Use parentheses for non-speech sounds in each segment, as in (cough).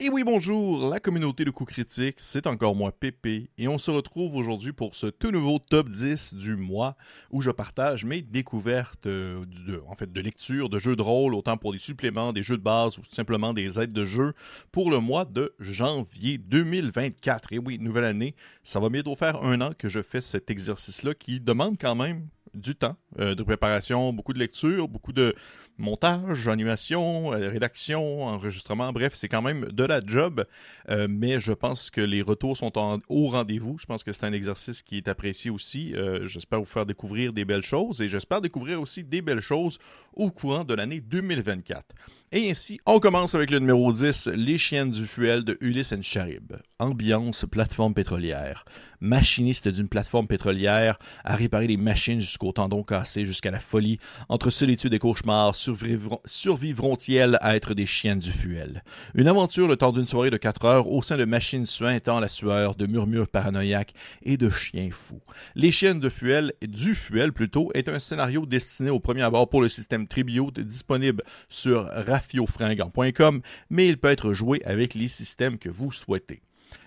Et oui, bonjour, la communauté de coups critiques, c'est encore moi Pépé, et on se retrouve aujourd'hui pour ce tout nouveau top 10 du mois où je partage mes découvertes euh, de, en fait, de lecture, de jeux de rôle, autant pour des suppléments, des jeux de base ou simplement des aides de jeu pour le mois de janvier 2024. Et oui, nouvelle année, ça va bientôt faire un an que je fais cet exercice-là qui demande quand même du temps euh, de préparation, beaucoup de lecture, beaucoup de montage, animation, euh, rédaction, enregistrement, bref, c'est quand même de la job, euh, mais je pense que les retours sont au rendez-vous. Je pense que c'est un exercice qui est apprécié aussi. j'espère vous faire découvrir des belles choses et j'espère découvrir aussi des belles choses au courant de l'année 2024. Et ainsi, on commence avec le numéro 10, Les chiennes du fuel de Ulysse Charib. Ambiance plateforme pétrolière. Machiniste d'une plateforme pétrolière à réparer les machines jusqu'au tendon cassé, jusqu'à la folie. Entre solitude et cauchemar, survivront-ils à être des chiennes du fuel? Une aventure le temps d'une soirée de 4 heures au sein de machines suintant la sueur, de murmures paranoïaques et de chiens fous. Les chiennes de fuel, du fuel plutôt, est un scénario destiné au premier abord pour le système Tribute disponible sur rafiofringant.com, mais il peut être joué avec les systèmes que vous souhaitez.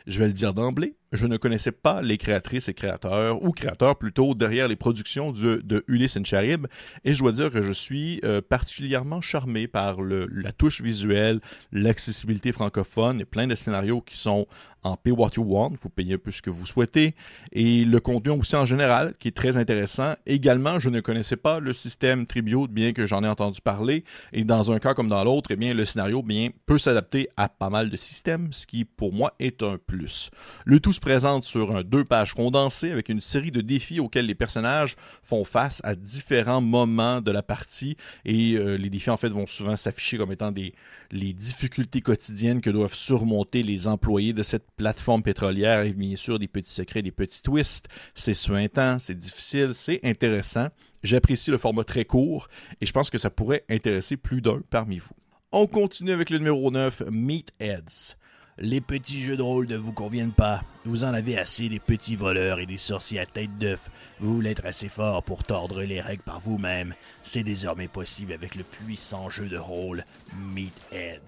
Je vais le dire d'emblée, je ne connaissais pas les créatrices et créateurs, ou créateurs plutôt, derrière les productions de, de Ulysse Charib, et je dois dire que je suis euh, particulièrement charmé par la touche visuelle, l'accessibilité francophone et plein de scénarios qui sont en Pay What You Want, vous payez un peu ce que vous souhaitez, et le contenu aussi en général, qui est très intéressant. Également, je ne connaissais pas le système Tribute, bien que j'en ai entendu parler, et dans un cas comme dans l'autre, eh bien, le scénario bien, peut s'adapter à pas mal de systèmes, ce qui pour moi est un Le tout présente sur deux pages condensées avec une série de défis auxquels les personnages font face à différents moments de la partie et euh, les défis en fait vont souvent s'afficher comme étant des les difficultés quotidiennes que doivent surmonter les employés de cette plateforme pétrolière et bien sûr des petits secrets, des petits twists. C'est suintant, c'est difficile, c'est intéressant. J'apprécie le format très court et je pense que ça pourrait intéresser plus d'un parmi vous. On continue avec le numéro 9, Meatheads. Les petits jeux de rôle ne vous conviennent pas. Vous en avez assez des petits voleurs et des sorciers à tête d'œuf. Vous voulez être assez fort pour tordre les règles par vous-même. C'est désormais possible avec le puissant jeu de rôle Meathead.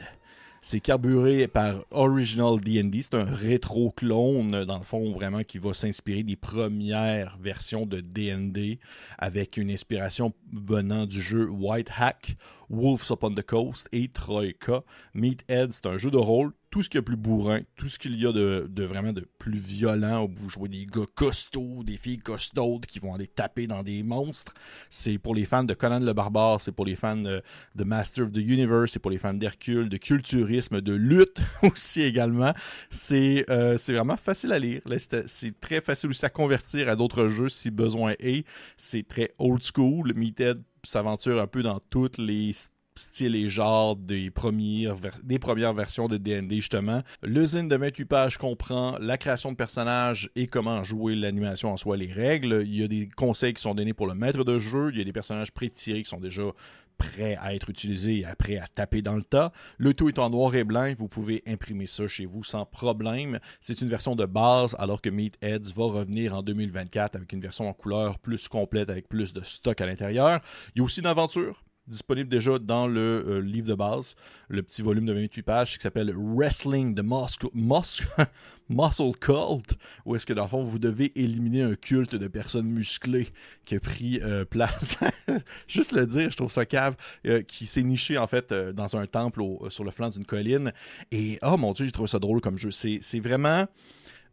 C'est carburé par Original D&D. C'est un rétro-clone, dans le fond, vraiment, qui va s'inspirer des premières versions de D&D avec une inspiration venant du jeu White Hack, Wolves Upon the Coast et Troika. Meathead, c'est un jeu de rôle tout ce qu'il y a plus bourrin, tout ce qu'il y a de, vraiment de plus violent, où vous jouez des gars costauds, des filles costaudes qui vont aller taper dans des monstres. C'est pour les fans de Conan le Barbare, c'est pour les fans de, Master of the Universe, c'est pour les fans d'Hercule, de culturisme, de lutte (laughs) aussi également. C'est euh, vraiment facile à lire. C'est très facile aussi à convertir à d'autres jeux si besoin est. C'est très old school. Meathead s'aventure un peu dans toutes les style et genre des premières, versions de D&D justement. L'usine de 28 pages comprend la création de personnages et comment jouer l'animation en soi, les règles. Il y a des conseils qui sont donnés pour le maître de jeu. Il y a des personnages pré-tirés qui sont déjà prêts à être utilisés et après à taper dans le tas. Le tout est en noir et blanc. Vous pouvez imprimer ça chez vous sans problème. C'est une version de base alors que Meatheads va revenir en 2024 avec une version en couleur plus complète avec plus de stock à l'intérieur. Il y a aussi une aventure disponible déjà dans le euh, livre de base, le petit volume de 28 pages qui s'appelle Wrestling the Muscle, (laughs) Muscle Cult, où est-ce que dans le fond vous devez éliminer un culte de personnes musclées qui a pris euh, place, (laughs) juste le dire, je trouve ça cave, euh, qui s'est niché en fait dans un temple sur le flanc d'une colline. Et oh mon dieu, j'ai trouvé ça drôle comme jeu. C'est vraiment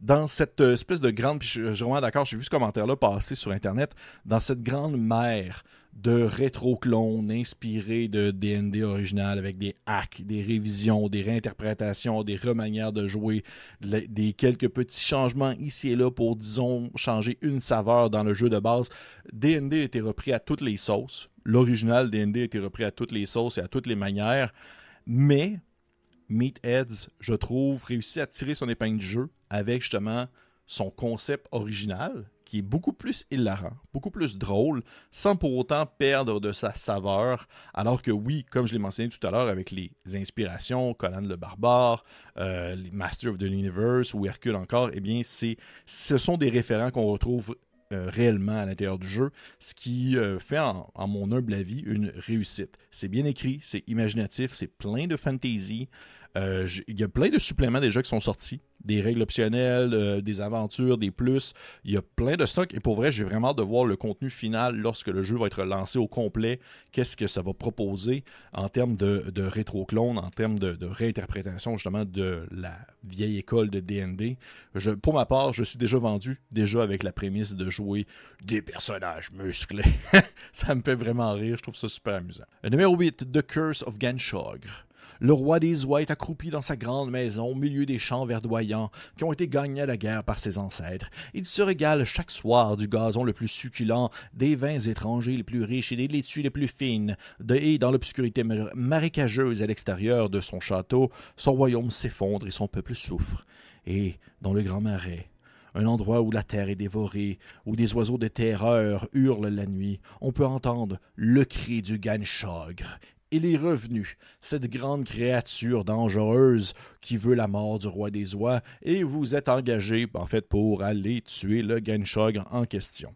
dans cette espèce de grande, puis je, suis vraiment d'accord, j'ai vu ce commentaire-là passer sur Internet, dans cette grande mer de rétro-clones inspirés de D&D original avec des hacks, des révisions, des réinterprétations, des remanières de jouer, des quelques petits changements ici et là pour, disons, changer une saveur dans le jeu de base. D&D a été repris à toutes les sauces. L'original D&D a été repris à toutes les sauces et à toutes les manières. Mais Meatheads, je trouve, réussit à tirer son épingle du jeu avec justement son concept original, qui est beaucoup plus hilarant, beaucoup plus drôle, sans pour autant perdre de sa saveur. Alors que oui, comme je l'ai mentionné tout à l'heure, avec les inspirations, Conan le Barbare, euh, les Masters of the Universe ou Hercule encore, eh bien, ce sont des référents qu'on retrouve euh, réellement à l'intérieur du jeu, ce qui euh, fait, en, mon humble avis, une réussite. C'est bien écrit, c'est imaginatif, c'est plein de fantasy. Euh, il y a plein de suppléments déjà qui sont sortis des règles optionnelles, euh, des aventures, des plus. Il y a plein de stocks et pour vrai, j'ai vraiment hâte de voir le contenu final lorsque le jeu va être lancé au complet. Qu'est-ce que ça va proposer en termes de, rétro-clone, en termes de, réinterprétation justement de la vieille école de. Je, pour ma part, je suis déjà vendu, déjà avec la prémisse de jouer des personnages musclés. (laughs) ça me fait vraiment rire, je trouve ça super amusant. Numéro 8, The Curse of Ganshogr. Le roi des oies est accroupi dans sa grande maison au milieu des champs verdoyants qui ont été gagnés à la guerre par ses ancêtres. Il se régale chaque soir du gazon le plus succulent, des vins étrangers les plus riches et des laitues les plus fines. et dans l'obscurité marécageuse à l'extérieur de son château, son royaume s'effondre et son peuple souffre. Et dans le grand marais, un endroit où la terre est dévorée, où des oiseaux de terreur hurlent la nuit, on peut entendre le cri du Ganchogre il est revenu, cette grande créature dangereuse qui veut la mort du roi des oies, et vous êtes engagé, en fait, pour aller tuer le Ganshog en question.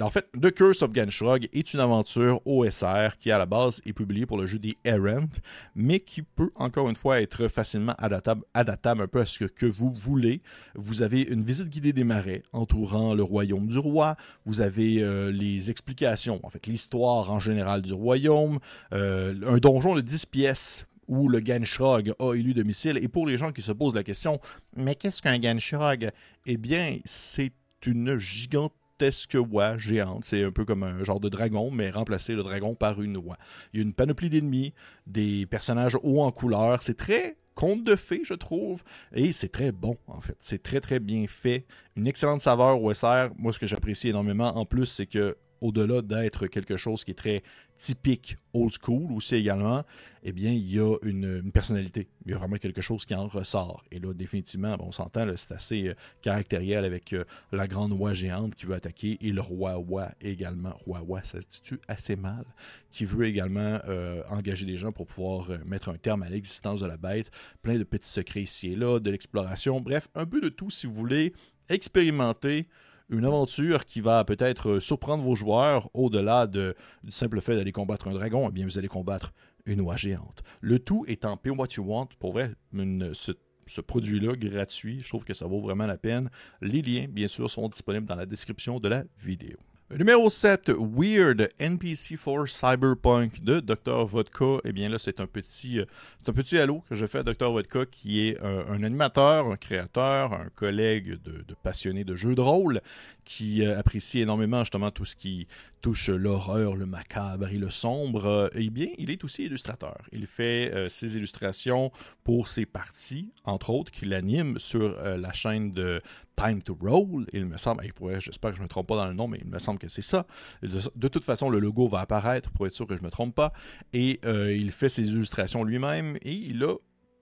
En fait, The Curse of Ganshog est une aventure OSR qui, à la base, est publiée pour le jeu des Errant, mais qui peut, encore une fois, être facilement adaptable, adaptable un peu à ce que, vous voulez. Vous avez une visite guidée des marais entourant le royaume du roi. Vous avez euh, les explications, en fait, l'histoire en général du royaume. Euh, un donjon de 10 pièces où le Ganshrog a élu domicile. Et pour les gens qui se posent la question, mais qu'est-ce qu'un Ganshrog Eh bien, c'est une gigantesque oie géante. C'est un peu comme un genre de dragon, mais remplacer le dragon par une oie. Il y a une panoplie d'ennemis, des personnages hauts en couleur. C'est très conte de fées, je trouve. Et c'est très bon, en fait. C'est très, très bien fait. Une excellente saveur OSR. Moi, ce que j'apprécie énormément, en plus, c'est que au-delà d'être quelque chose qui est très typique old school aussi également, eh bien, il y a une, personnalité. Il y a vraiment quelque chose qui en ressort. Et là, définitivement, on s'entend, c'est assez euh, caractériel avec euh, la grande oie géante qui veut attaquer et le roi oie également. Roi oie, ça se dit assez mal, qui veut également euh, engager des gens pour pouvoir mettre un terme à l'existence de la bête. Plein de petits secrets ici et là, de l'exploration. Bref, un peu de tout si vous voulez expérimenter une aventure qui va peut-être euh, surprendre vos joueurs au-delà de, du simple fait d'aller combattre un dragon, eh bien vous allez combattre une oie géante. Le tout étant Pay What You Want, pour vrai, ce produit-là gratuit, je trouve que ça vaut vraiment la peine. Les liens, bien sûr, sont disponibles dans la description de la vidéo. Numéro 7, Weird NPC for Cyberpunk de Dr. Vodka. Eh bien là, c'est un petit euh, un petit halo que je fais à Dr. Vodka qui est un, animateur, un créateur, un collègue de, de passionné de jeux de rôle qui euh, apprécie énormément justement tout ce qui touche l'horreur, le macabre et le sombre. eh bien, il est aussi illustrateur. Il fait euh, ses illustrations pour ses parties, entre autres, qu'il anime sur la chaîne de Time to Roll, il me semble, j'espère que je ne me trompe pas dans le nom, mais il me semble que c'est ça. De, toute façon, le logo va apparaître pour être sûr que je ne me trompe pas. Et euh, il fait ses illustrations lui-même et il a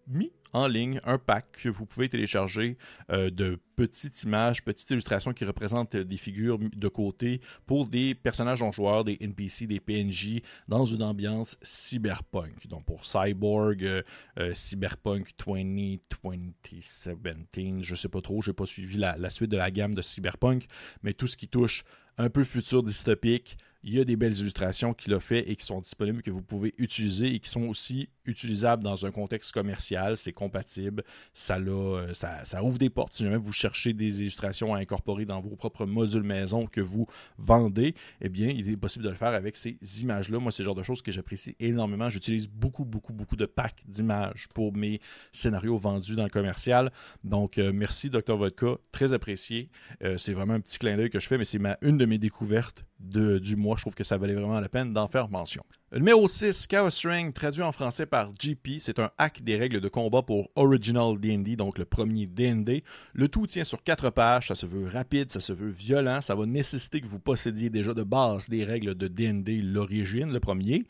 mis en ligne un pack que vous pouvez télécharger euh, de petites images, petites illustrations qui représentent des figures de côté pour des personnages non joueurs, des NPC, des PNJ dans une ambiance cyberpunk. Donc pour Cyborg, euh, euh, Cyberpunk 2017, je sais pas trop, j'ai pas suivi la suite de la gamme de Cyberpunk, mais tout ce qui touche un peu futur dystopique, il y a des belles illustrations qu'il a fait et qui sont disponibles, que vous pouvez utiliser et qui sont aussi utilisables dans un contexte commercial. C'est compatible. Ça, euh, ça, ouvre des portes. Si jamais vous cherchez des illustrations à incorporer dans vos propres modules maison que vous vendez, eh bien, il est possible de le faire avec ces images-là. Moi, c'est le genre de choses que j'apprécie énormément. J'utilise beaucoup, beaucoup, beaucoup de packs d'images pour mes scénarios vendus dans le commercial. Donc, euh, merci, Dr. Vodka. Très apprécié. Euh, c'est vraiment un petit clin d'œil que je fais, mais c'est ma, une de mes découvertes du mois. Je trouve que ça valait vraiment la peine d'en faire mention. Numéro 6, Chaos Ring, traduit en français par GP. C'est un hack des règles de combat pour Original D&D, donc le premier D&D. Le tout tient sur quatre pages, ça se veut rapide, ça se veut violent, ça va nécessiter que vous possédiez déjà de base les règles de D&D, l'origine, le premier,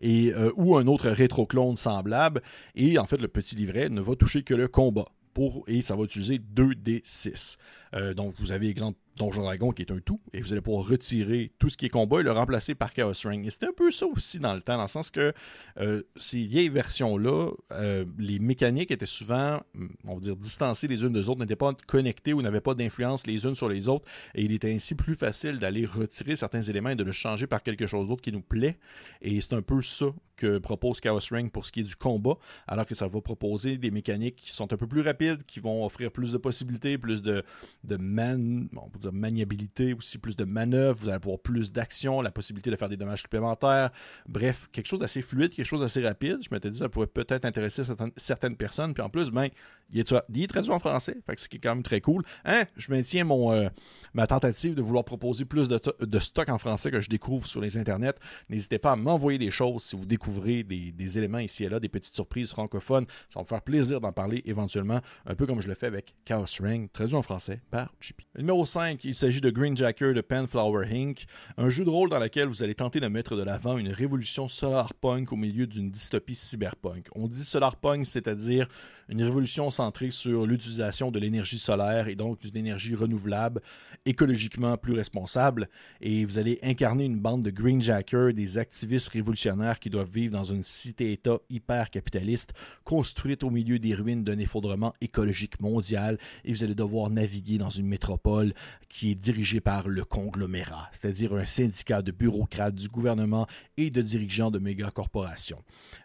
et, euh, ou un autre rétro-clone semblable. Et en fait, le petit livret ne va toucher que le combat. Pour, et ça va utiliser 2D6. Euh, donc, vous avez exemple Donjon Dragon qui est un tout, et vous allez pouvoir retirer tout ce qui est combat et le remplacer par Chaos Ring. Et c'était un peu ça aussi dans le temps, dans le sens que euh, ces vieilles versions-là, euh, les mécaniques étaient souvent, on va dire, distancées les unes des autres, n'étaient pas connectées ou n'avaient pas d'influence les unes sur les autres, et il était ainsi plus facile d'aller retirer certains éléments et de le changer par quelque chose d'autre qui nous plaît. Et c'est un peu ça que propose Chaos Ring pour ce qui est du combat, alors que ça va proposer des mécaniques qui sont un peu plus rapides, qui vont offrir plus de possibilités, plus de, de man, on peut dire maniabilité, aussi plus de manœuvres, vous allez avoir plus d'action, la possibilité de faire des dommages supplémentaires. Bref, quelque chose d'assez fluide, quelque chose d'assez rapide. Je m'étais dit ça pourrait peut-être intéresser certaines, personnes. Puis en plus, ben, il est, traduit en français, fait que c'est quand même très cool. Hein? Je maintiens mon, euh, ma tentative de vouloir proposer plus de, de, stock en français que je découvre sur les internets. N'hésitez pas à m'envoyer des choses si vous découvrez des, des, éléments ici et là, des petites surprises francophones. Ça va me faire plaisir d'en parler éventuellement, un peu comme je le fais avec Chaos Ring, traduit en français par JP. Numéro 5, il s'agit de Green Jacker de Penflower Inc., un jeu de rôle dans lequel vous allez tenter de mettre de l'avant une révolution solarpunk au milieu d'une dystopie cyberpunk. On dit solarpunk, c'est-à-dire une révolution centrée sur l'utilisation de l'énergie solaire et donc d'une énergie renouvelable, écologiquement plus responsable. Et vous allez incarner une bande de Green Jackers, des activistes révolutionnaires qui doivent vivre dans une cité-État hyper capitaliste, construite au milieu des ruines d'un effondrement écologique mondial. Et vous allez devoir naviguer dans une métropole qui est dirigée par le conglomérat, c'est-à-dire un syndicat de bureaucrates du gouvernement et de dirigeants de méga corporations.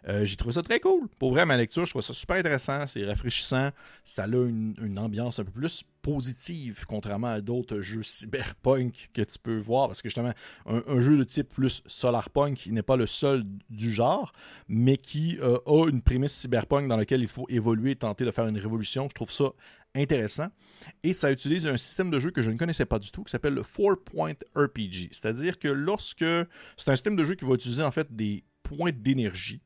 Euh, j'ai trouvé ça très cool. Pour vrai, ma lecture, je trouve ça super intéressant c'est rafraîchissant, ça a une, ambiance un peu plus positive, contrairement à d'autres jeux cyberpunk que tu peux voir, parce que justement, un, jeu de type plus solarpunk, il n'est pas le seul du genre, mais qui euh, a une prémisse cyberpunk dans laquelle il faut évoluer tenter de faire une révolution. Je trouve ça intéressant. Et ça utilise un système de jeu que je ne connaissais pas du tout, qui s'appelle le Four Point RPG. C'est-à-dire que lorsque... C'est un système de jeu qui va utiliser en fait des points d'énergie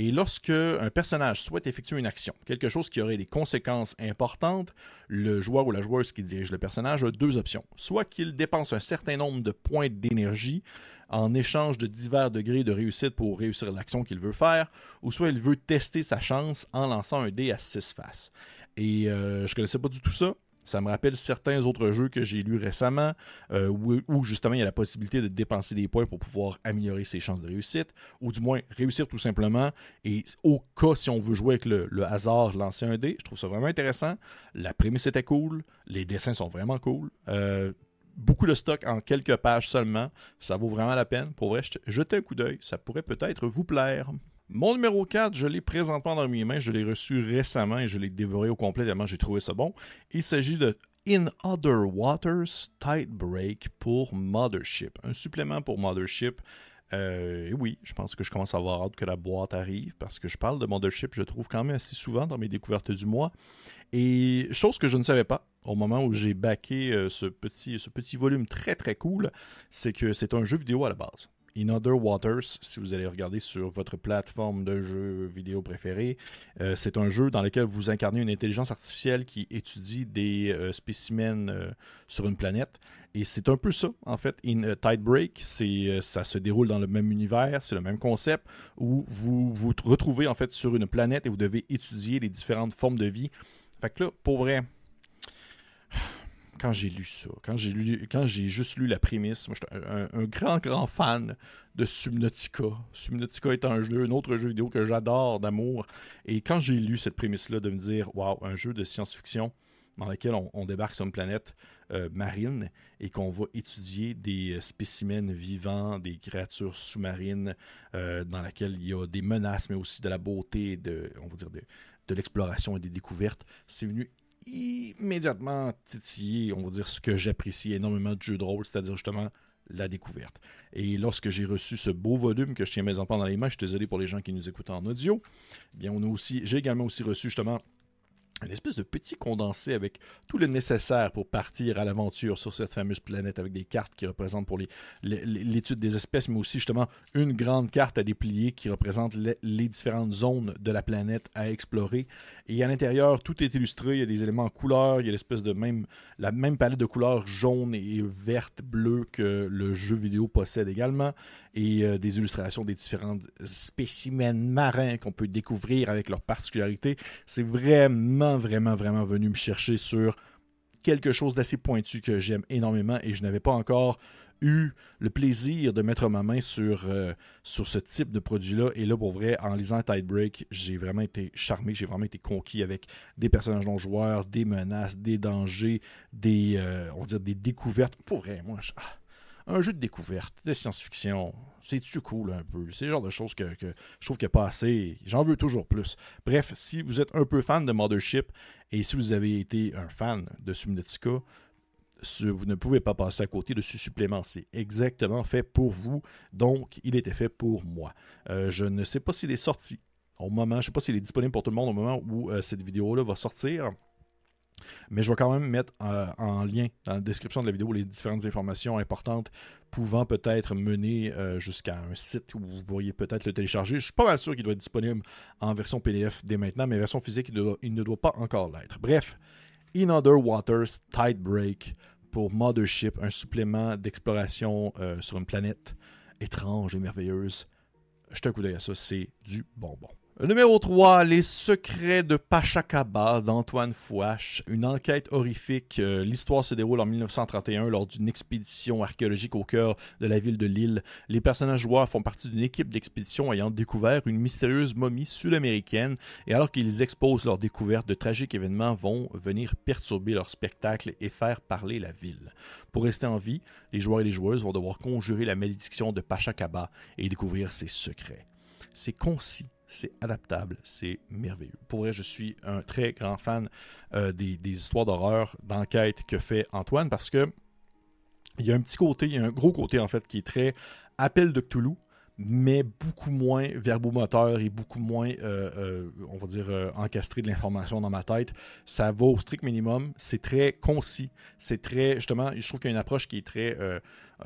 et lorsque un personnage souhaite effectuer une action, quelque chose qui aurait des conséquences importantes, le joueur ou la joueuse qui dirige le personnage a deux options. Soit qu'il dépense un certain nombre de points d'énergie en échange de divers degrés de réussite pour réussir l'action qu'il veut faire, ou soit il veut tester sa chance en lançant un dé à six faces. Et euh, je ne connaissais pas du tout ça. Ça me rappelle certains autres jeux que j'ai lus récemment euh, où, justement il y a la possibilité de dépenser des points pour pouvoir améliorer ses chances de réussite, ou du moins réussir tout simplement. Et au cas si on veut jouer avec le, hasard, lancer un dé, je trouve ça vraiment intéressant. La prémisse était cool, les dessins sont vraiment cool. Euh, beaucoup de stock en quelques pages seulement. Ça vaut vraiment la peine. Pour vrai, jetez un coup d'œil. Ça pourrait peut-être vous plaire. Mon numéro 4, je l'ai présentement dans mes mains, je l'ai reçu récemment et je l'ai dévoré au complet tellement j'ai trouvé ça bon. Il s'agit de In Other Waters Tight Break pour Mothership. Un supplément pour Mothership. Euh, oui, je pense que je commence à avoir hâte que la boîte arrive parce que je parle de Mothership, je trouve quand même assez souvent dans mes découvertes du mois. Et chose que je ne savais pas au moment où j'ai backé euh, ce, petit, ce petit volume très très cool, c'est que c'est un jeu vidéo à la base. In Other Waters, si vous allez regarder sur votre plateforme de jeu vidéo préférée, euh, c'est un jeu dans lequel vous incarnez une intelligence artificielle qui étudie des euh, spécimens euh, sur une planète. Et c'est un peu ça, en fait. In Tide Break, ça se déroule dans le même univers, c'est le même concept, où vous vous retrouvez en fait sur une planète et vous devez étudier les différentes formes de vie. Fait que là, pour vrai, quand j'ai lu ça, quand j'ai lu, quand j'ai juste lu la prémisse, moi j'étais un, grand, grand fan de Subnautica. Subnautica est un jeu, un autre jeu vidéo que j'adore d'amour. Et quand j'ai lu cette prémisse-là, de me dire, waouh, un jeu de science-fiction dans lequel on, débarque sur une planète euh, marine et qu'on va étudier des euh, spécimens vivants, des créatures sous-marines, euh, dans laquelle il y a des menaces, mais aussi de la beauté, de, on va dire de, de l'exploration et des découvertes. C'est venu immédiatement titillé, on va dire, ce que j'apprécie énormément de jeux de rôle, c'est-à-dire justement la découverte. Et lorsque j'ai reçu ce beau volume que je tiens mes enfants dans les mains, je suis désolé pour les gens qui nous écoutent en audio, eh bien on a aussi, j'ai également aussi reçu justement une espèce de petit condensé avec tout le nécessaire pour partir à l'aventure sur cette fameuse planète avec des cartes qui représentent pour l'étude des espèces, mais aussi justement une grande carte à déplier qui représente les, différentes zones de la planète à explorer. Et à l'intérieur, tout est illustré, il y a des éléments en couleur, il y a l'espèce de même, la même palette de couleurs jaune et verte, bleu que le jeu vidéo possède également, et euh, des illustrations des différents spécimens marins qu'on peut découvrir avec leurs particularités. C'est vraiment vraiment, vraiment, venu me chercher sur quelque chose d'assez pointu que j'aime énormément et je n'avais pas encore eu le plaisir de mettre ma main sur, euh, ce type de produit-là. Et là, pour vrai, en lisant Tide Break, j'ai vraiment été charmé, j'ai vraiment été conquis avec des personnages non joueurs, des menaces, des dangers, des, euh, on va dire, des découvertes. Pour vrai, moi, ah, un jeu de découverte, de science-fiction, c'est-tu cool un peu? C'est le genre de choses que, je trouve qu'il n'y a pas assez. J'en veux toujours plus. Bref, si vous êtes un peu fan de Mothership et si vous avez été un fan de Subnautica, vous ne pouvez pas passer à côté de ce supplément. C'est exactement fait pour vous, donc il était fait pour moi. Euh, je ne sais pas s'il est sorti au moment, je ne sais pas s'il est disponible pour tout le monde au moment où euh, cette vidéo-là va sortir. Mais je vais quand même mettre euh, en lien dans la description de la vidéo les différentes informations importantes pouvant peut-être mener jusqu'à un site où vous pourriez peut-être le télécharger. Je suis pas mal sûr qu'il doit être disponible en version PDF dès maintenant, mais version physique, il ne doit pas encore l'être. Bref, In Other Waters Tide Break pour Mothership, un supplément d'exploration euh, sur une planète étrange et merveilleuse. Jetez un coup d'œil à ça, c'est du bonbon. Numéro 3, Les secrets de Pachacaba d'Antoine Fouache. Une enquête horrifique. Euh, l'histoire se déroule en 1931 lors d'une expédition archéologique au cœur de la ville de Lille. Les personnages joueurs font partie d'une équipe d'expédition ayant découvert une mystérieuse momie sud-américaine et alors qu'ils exposent leur découverte, de tragiques événements vont venir perturber leur spectacle et faire parler la ville. Pour rester en vie, les joueurs et les joueuses vont devoir conjurer la malédiction de Pachacaba et découvrir ses secrets. C'est concis c'est adaptable, c'est merveilleux. Pour vrai, je suis un très grand fan euh, des, histoires d'horreur, d'enquête que fait Antoine parce que il y a un petit côté, il y a un gros côté en fait qui est très appel de Cthulhu, mais beaucoup moins verbomoteur et beaucoup moins, euh, euh, on va dire, encastré de l'information dans ma tête. Ça va au strict minimum. C'est très concis. C'est très, justement, je trouve qu'il y a une approche qui est très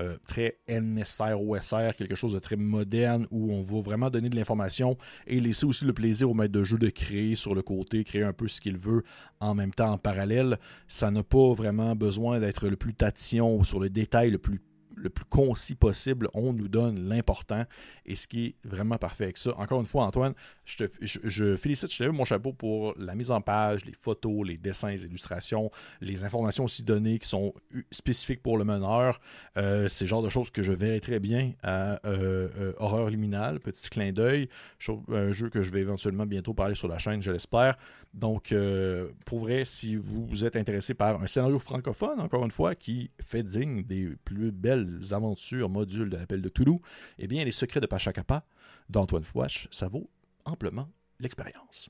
euh, très NSR, OSR, quelque chose de très moderne où on va vraiment donner de l'information et laisser aussi le plaisir au maître de jeu de créer sur le côté, créer un peu ce qu'il veut en même temps en parallèle. Ça n'a pas vraiment besoin d'être le plus tatillon sur le détail le plus le plus concis possible, on nous donne l'important et ce qui est vraiment parfait avec ça. Encore une fois, Antoine, je, te, félicite, je te lève mon chapeau pour la mise en page, les photos, les dessins, les illustrations, les informations aussi données qui sont spécifiques pour le meneur. Euh, c'est le genre de choses que je verrai très bien à euh, euh, Horreur Liminale, petit clin d'œil, un jeu que je vais éventuellement bientôt parler sur la chaîne, je l'espère. Donc, pour vrai, si vous êtes intéressé par un scénario francophone, encore une fois, qui fait digne des plus belles aventures modules de l'appel de Toulouse, eh bien, les secrets de Pachacapa d'Antoine Fouache, ça vaut amplement l'expérience.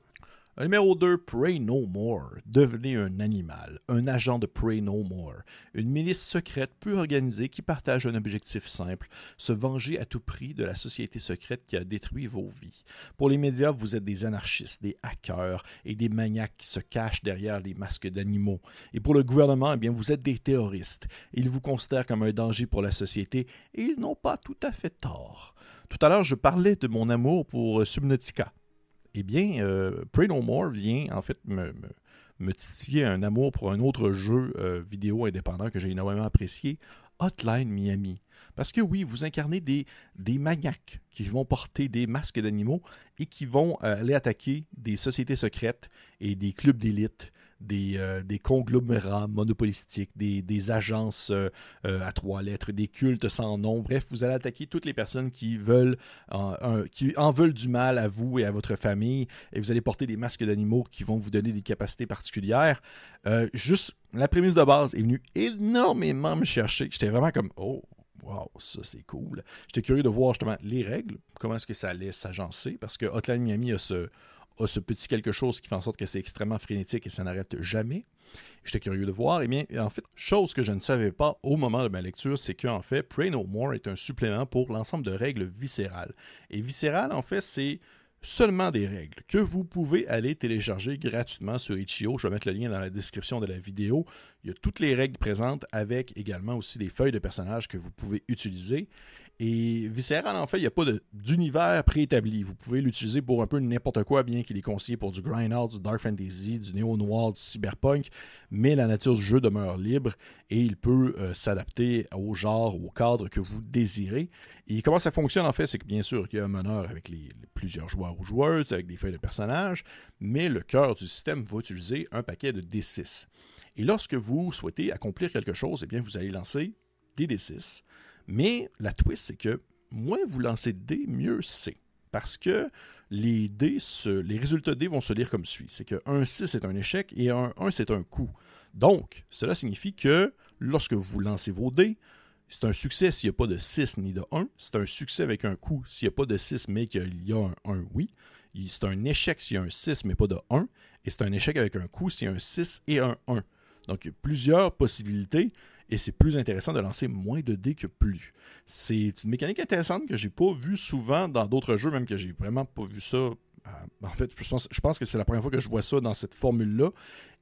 Numéro 2, Pray No More. Devenez un animal, un agent de Pray No More. Une milice secrète peu organisée qui partage un objectif simple, se venger à tout prix de la société secrète qui a détruit vos vies. Pour les médias, vous êtes des anarchistes, des hackers et des maniaques qui se cachent derrière les masques d'animaux. Et pour le gouvernement, eh bien, vous êtes des terroristes. Ils vous considèrent comme un danger pour la société et ils n'ont pas tout à fait tort. Tout à l'heure, je parlais de mon amour pour Subnautica eh bien, euh, Pray No More vient en fait me, titiller un amour pour un autre jeu euh, vidéo indépendant que j'ai énormément apprécié, Hotline Miami. Parce que oui, vous incarnez des, des maniaques qui vont porter des masques d'animaux et qui vont euh, aller attaquer des sociétés secrètes et des clubs d'élite des, euh, des conglomérats monopolistiques, des, agences euh, euh, à trois lettres, des cultes sans nom. Bref, vous allez attaquer toutes les personnes qui veulent qui en veulent du mal à vous et à votre famille, et vous allez porter des masques d'animaux qui vont vous donner des capacités particulières. juste la prémisse de base est venue énormément me chercher. J'étais vraiment comme oh Wow, ça c'est cool. J'étais curieux de voir justement les règles, comment est-ce que ça allait s'agencer, parce que Hotline Miami a ce, a ce petit quelque chose qui fait en sorte que c'est extrêmement frénétique et ça n'arrête jamais. J'étais curieux de voir. Et eh bien, en fait, chose que je ne savais pas au moment de ma lecture, c'est qu'en fait, Pray No More est un supplément pour l'ensemble de règles viscérales. Et viscérales, en fait, c'est seulement des règles que vous pouvez aller télécharger gratuitement sur Itch.io. Je vais mettre le lien dans la description de la vidéo. Il y a toutes les règles présentes avec également aussi des feuilles de personnages que vous pouvez utiliser. Et Visceral, en fait, il n'y a pas d'univers préétabli. Vous pouvez l'utiliser pour un peu n'importe quoi, bien qu'il est conseillé pour du grind du dark fantasy, du néo-noir, du cyberpunk, mais la nature du jeu demeure libre et il peut euh, s'adapter au genre, au cadre que vous désirez. Et comment ça fonctionne, en fait, c'est que bien sûr, il y a un meneur avec plusieurs joueurs ou joueuses, avec des feuilles de personnages, mais le cœur du système va utiliser un paquet de D6. Et lorsque vous souhaitez accomplir quelque chose, eh bien, vous allez lancer des D6 mais la twist, c'est que moins vous lancez de dés, mieux c'est. Parce que les dés, les résultats dés vont se lire comme suit. C'est que 1 6 est un échec et un 1 c'est un coup. Donc, cela signifie que lorsque vous lancez vos dés, c'est un succès s'il n'y a pas de 6 ni de 1. C'est un succès avec un coup s'il n'y a pas de 6 mais qu'il y a un 1 oui. C'est un échec s'il y a un 6 mais pas de 1. Et c'est un échec avec un coup s'il y a un 6 et un 1. Donc, il y a plusieurs possibilités et c'est plus intéressant de lancer moins de dés que plus. C'est une mécanique intéressante que j'ai pas vue souvent dans d'autres jeux, même que j'ai vraiment pas vu ça en fait, je pense, que c'est la première fois que je vois ça dans cette formule-là.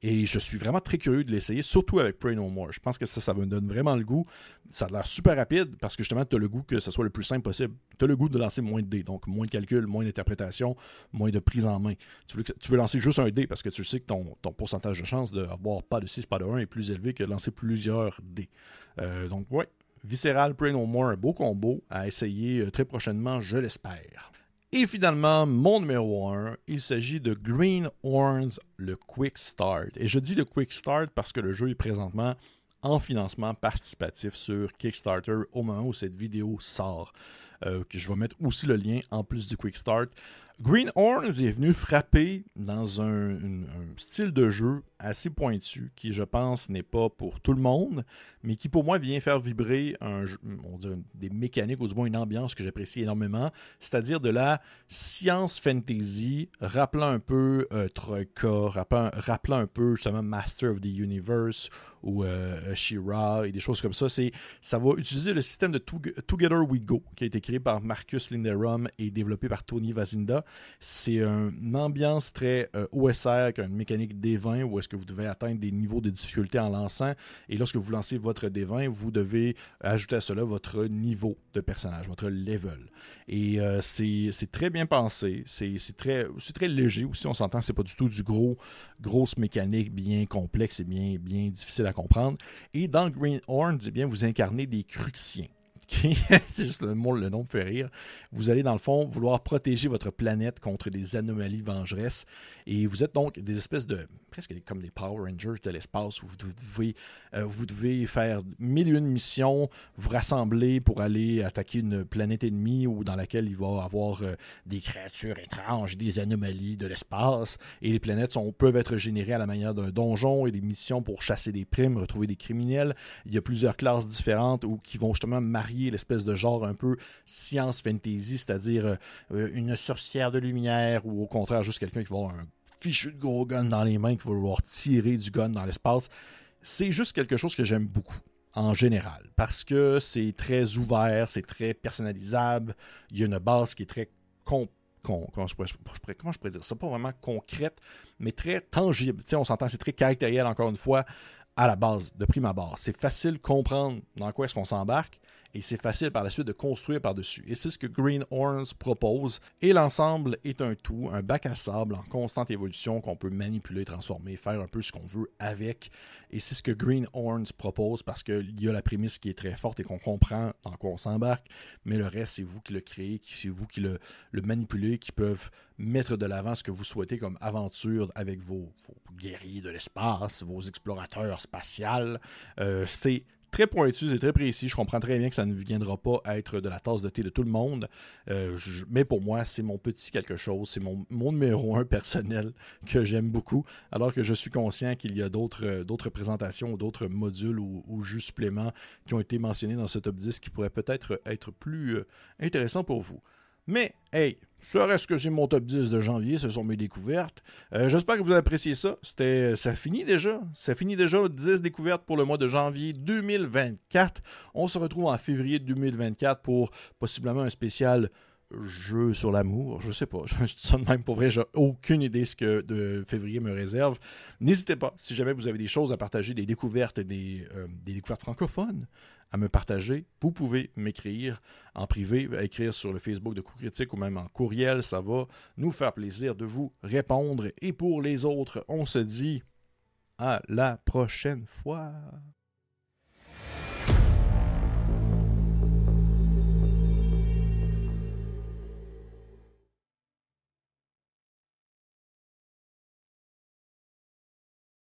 Et je suis vraiment très curieux de l'essayer, surtout avec Pray No More. Je pense que ça, ça me donne vraiment le goût. Ça a l'air super rapide parce que justement, tu as le goût que ce soit le plus simple possible. Tu as le goût de lancer moins de dés. Donc, moins de calcul, moins d'interprétation, moins de prise en main. Tu veux, tu veux, lancer juste un dé parce que tu sais que ton, pourcentage de chance d'avoir pas de 6, pas de 1 est plus élevé que de lancer plusieurs dés. Euh, donc, ouais. Visceral, Pray No More, un beau combo à essayer euh, très prochainement, je l'espère. Et finalement, mon numéro 1, il s'agit de Green Horns, le Quick Start. Et je dis le Quick Start parce que le jeu est présentement en financement participatif sur Kickstarter au moment où cette vidéo sort. Euh, je vais mettre aussi le lien en plus du Quick Start. Green Horns est venu frapper dans un, style de jeu assez pointu qui, je pense, n'est pas pour tout le monde, mais qui pour moi vient faire vibrer des mécaniques ou du moins une ambiance que j'apprécie énormément, c'est-à-dire de la science fantasy, rappelant un peu euh, Troika, rappelant, un peu justement Master of the Universe ou euh, Shira et des choses comme ça. C'est, ça va utiliser le système de Together We Go qui a été créé par Marcus Linderum et développé par Tony Vazinda. C'est une ambiance très euh, OSR avec une mécanique D20 où est-ce que vous devez atteindre des niveaux de difficulté en lançant. Et lorsque vous lancez votre D20, vous devez ajouter à cela votre niveau de personnage, votre level. Et euh, c'est très bien pensé. C'est très, très léger aussi. On s'entend, c'est pas du tout du gros, grosse mécanique bien complexe et bien, bien difficile à comprendre. Et dans Green Horns, eh vous incarnez des cruxiens. (laughs) c'est juste le mot, le nom me fait rire. Vous allez dans le fond vouloir protéger votre planète contre des anomalies vengeresses. Et vous êtes donc des espèces de presque comme des Power Rangers de l'espace où vous devez, euh, vous devez faire mille et une missions, vous rassembler pour aller attaquer une planète ennemie ou dans laquelle il va y avoir euh, des créatures étranges, des anomalies de l'espace. Et les planètes peuvent être générées à la manière d'un donjon et des missions pour chasser des primes, retrouver des criminels. Il y a plusieurs classes différentes où, qui vont justement marier l'espèce de genre un peu science fantasy, c'est-à-dire euh, une sorcière de lumière ou au contraire juste quelqu'un qui va avoir un fichu de gros gun dans les mains qui va vouloir tirer du gun dans l'espace. C'est juste quelque chose que j'aime beaucoup en général parce que c'est très ouvert, c'est très personnalisable. Il y a une base qui est très con, comment, je pourrais, comment je pourrais dire ça? Pas vraiment concrète, mais très tangible. on s'entend, c'est très caractériel encore une fois à la base, de prime abord. C'est facile de comprendre dans quoi est-ce qu'on s'embarque et c'est facile par la suite de construire par-dessus. Et c'est ce que Green Horns propose. Et l'ensemble est un tout, un bac à sable en constante évolution qu'on peut manipuler, transformer, faire un peu ce qu'on veut avec. Et c'est ce que Green Horns propose parce qu'il y a la prémisse qui est très forte et qu'on comprend dans quoi on s'embarque. Mais le reste, c'est vous qui le créez, c'est vous qui le, le manipulez, qui peuvent mettre de l'avant ce que vous souhaitez comme aventure avec vos, guerriers de l'espace, vos explorateurs spatials. Euh, c'est très pointu et très précis. Je comprends très bien que ça ne viendra pas être de la tasse de thé de tout le monde. Euh, mais pour moi, c'est mon petit quelque chose. C'est mon, numéro un personnel que j'aime beaucoup. Alors que je suis conscient qu'il y a d'autres, euh, présentations, d'autres modules ou, ou suppléments qui ont été mentionnés dans ce top 10 qui pourraient peut-être être plus euh, intéressants pour vous. Mais, hey, reste que c'est mon top 10 de janvier, ce sont mes découvertes. Euh, j'espère que vous avez apprécié ça. C'était, ça finit déjà. Ça finit déjà 10 découvertes pour le mois de janvier 2024. On se retrouve en février 2024 pour possiblement un spécial jeu sur l'amour, je sais pas, (laughs) je, dis ça de même pour vrai, j'ai aucune idée ce que de février me réserve. N'hésitez pas, si jamais vous avez des choses à partager, des découvertes, des, euh, des découvertes francophones à me partager, vous pouvez m'écrire en privé, écrire sur le Facebook de Coup Critique ou même en courriel, ça va nous faire plaisir de vous répondre. Et pour les autres, on se dit à la prochaine fois.